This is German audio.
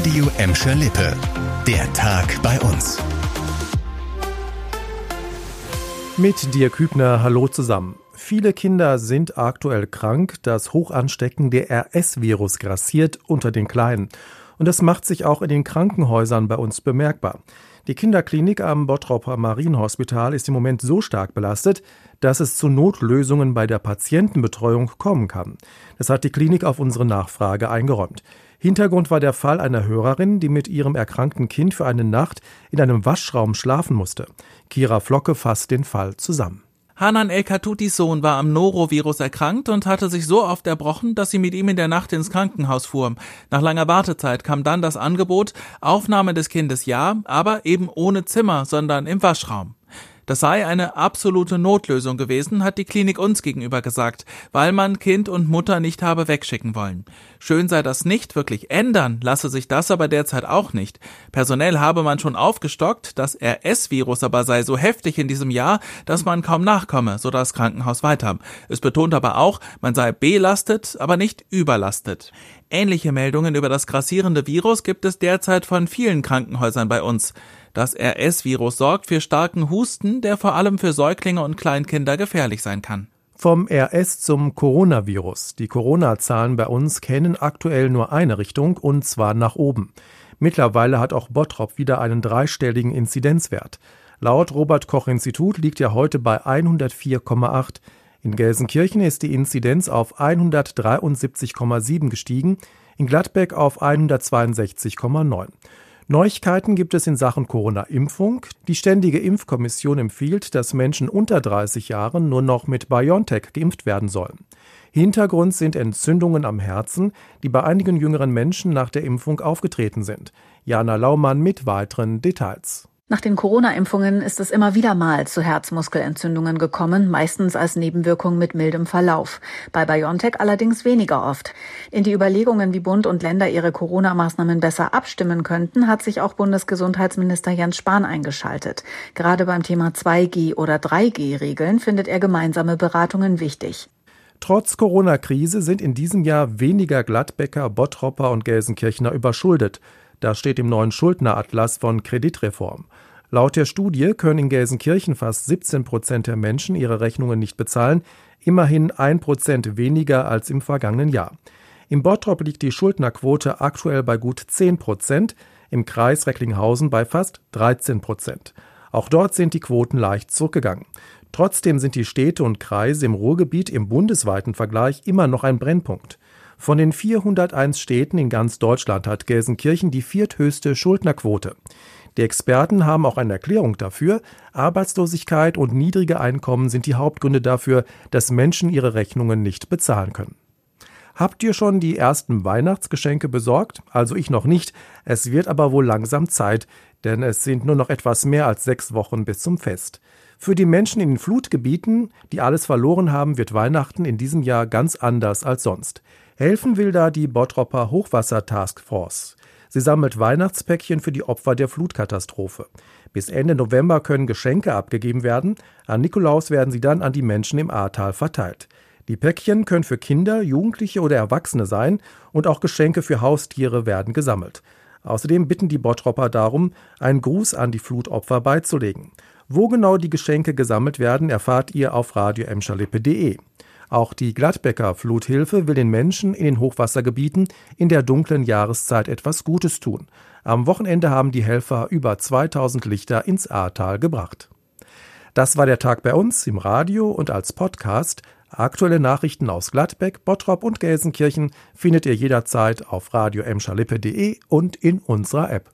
Radio Emscher Lippe. Der Tag bei uns. Mit dir Kübner, hallo zusammen. Viele Kinder sind aktuell krank. Das hochansteckende RS-Virus grassiert unter den Kleinen. Und das macht sich auch in den Krankenhäusern bei uns bemerkbar. Die Kinderklinik am Bottroper Marienhospital ist im Moment so stark belastet, dass es zu Notlösungen bei der Patientenbetreuung kommen kann. Das hat die Klinik auf unsere Nachfrage eingeräumt. Hintergrund war der Fall einer Hörerin, die mit ihrem erkrankten Kind für eine Nacht in einem Waschraum schlafen musste. Kira Flocke fasst den Fall zusammen. Hanan El-Katutis Sohn war am Norovirus erkrankt und hatte sich so oft erbrochen, dass sie mit ihm in der Nacht ins Krankenhaus fuhr. Nach langer Wartezeit kam dann das Angebot, Aufnahme des Kindes ja, aber eben ohne Zimmer, sondern im Waschraum. Das sei eine absolute Notlösung gewesen, hat die Klinik uns gegenüber gesagt, weil man Kind und Mutter nicht habe wegschicken wollen. Schön sei das nicht, wirklich ändern lasse sich das aber derzeit auch nicht. Personell habe man schon aufgestockt, das RS-Virus aber sei so heftig in diesem Jahr, dass man kaum nachkomme, so das Krankenhaus weiter. Es betont aber auch, man sei belastet, aber nicht überlastet. Ähnliche Meldungen über das grassierende Virus gibt es derzeit von vielen Krankenhäusern bei uns. Das RS-Virus sorgt für starken Husten, der vor allem für Säuglinge und Kleinkinder gefährlich sein kann. Vom RS zum Coronavirus. Die Corona-Zahlen bei uns kennen aktuell nur eine Richtung und zwar nach oben. Mittlerweile hat auch Bottrop wieder einen dreistelligen Inzidenzwert. Laut Robert Koch Institut liegt er heute bei 104,8. In Gelsenkirchen ist die Inzidenz auf 173,7 gestiegen, in Gladbeck auf 162,9. Neuigkeiten gibt es in Sachen Corona-Impfung. Die Ständige Impfkommission empfiehlt, dass Menschen unter 30 Jahren nur noch mit BioNTech geimpft werden sollen. Hintergrund sind Entzündungen am Herzen, die bei einigen jüngeren Menschen nach der Impfung aufgetreten sind. Jana Laumann mit weiteren Details. Nach den Corona-Impfungen ist es immer wieder mal zu Herzmuskelentzündungen gekommen, meistens als Nebenwirkung mit mildem Verlauf. Bei BioNTech allerdings weniger oft. In die Überlegungen, wie Bund und Länder ihre Corona-Maßnahmen besser abstimmen könnten, hat sich auch Bundesgesundheitsminister Jens Spahn eingeschaltet. Gerade beim Thema 2G- oder 3G-Regeln findet er gemeinsame Beratungen wichtig. Trotz Corona-Krise sind in diesem Jahr weniger Gladbecker, Bottropper und Gelsenkirchener überschuldet. Das steht im neuen Schuldneratlas von Kreditreform. Laut der Studie können in Gelsenkirchen fast 17 Prozent der Menschen ihre Rechnungen nicht bezahlen, immerhin ein Prozent weniger als im vergangenen Jahr. Im Bottrop liegt die Schuldnerquote aktuell bei gut 10 Prozent, im Kreis Recklinghausen bei fast 13 Prozent. Auch dort sind die Quoten leicht zurückgegangen. Trotzdem sind die Städte und Kreise im Ruhrgebiet im bundesweiten Vergleich immer noch ein Brennpunkt. Von den 401 Städten in ganz Deutschland hat Gelsenkirchen die vierthöchste Schuldnerquote. Die Experten haben auch eine Erklärung dafür. Arbeitslosigkeit und niedrige Einkommen sind die Hauptgründe dafür, dass Menschen ihre Rechnungen nicht bezahlen können. Habt ihr schon die ersten Weihnachtsgeschenke besorgt? Also ich noch nicht. Es wird aber wohl langsam Zeit, denn es sind nur noch etwas mehr als sechs Wochen bis zum Fest. Für die Menschen in den Flutgebieten, die alles verloren haben, wird Weihnachten in diesem Jahr ganz anders als sonst. Helfen will da die Bottropper Hochwasser-Taskforce. Sie sammelt Weihnachtspäckchen für die Opfer der Flutkatastrophe. Bis Ende November können Geschenke abgegeben werden. An Nikolaus werden sie dann an die Menschen im Ahrtal verteilt. Die Päckchen können für Kinder, Jugendliche oder Erwachsene sein und auch Geschenke für Haustiere werden gesammelt. Außerdem bitten die Bottropper darum, einen Gruß an die Flutopfer beizulegen. Wo genau die Geschenke gesammelt werden, erfahrt ihr auf radioemschalippe.de. Auch die Gladbecker Fluthilfe will den Menschen in den Hochwassergebieten in der dunklen Jahreszeit etwas Gutes tun. Am Wochenende haben die Helfer über 2000 Lichter ins Ahrtal gebracht. Das war der Tag bei uns im Radio und als Podcast. Aktuelle Nachrichten aus Gladbeck, Bottrop und Gelsenkirchen findet ihr jederzeit auf radio und in unserer App.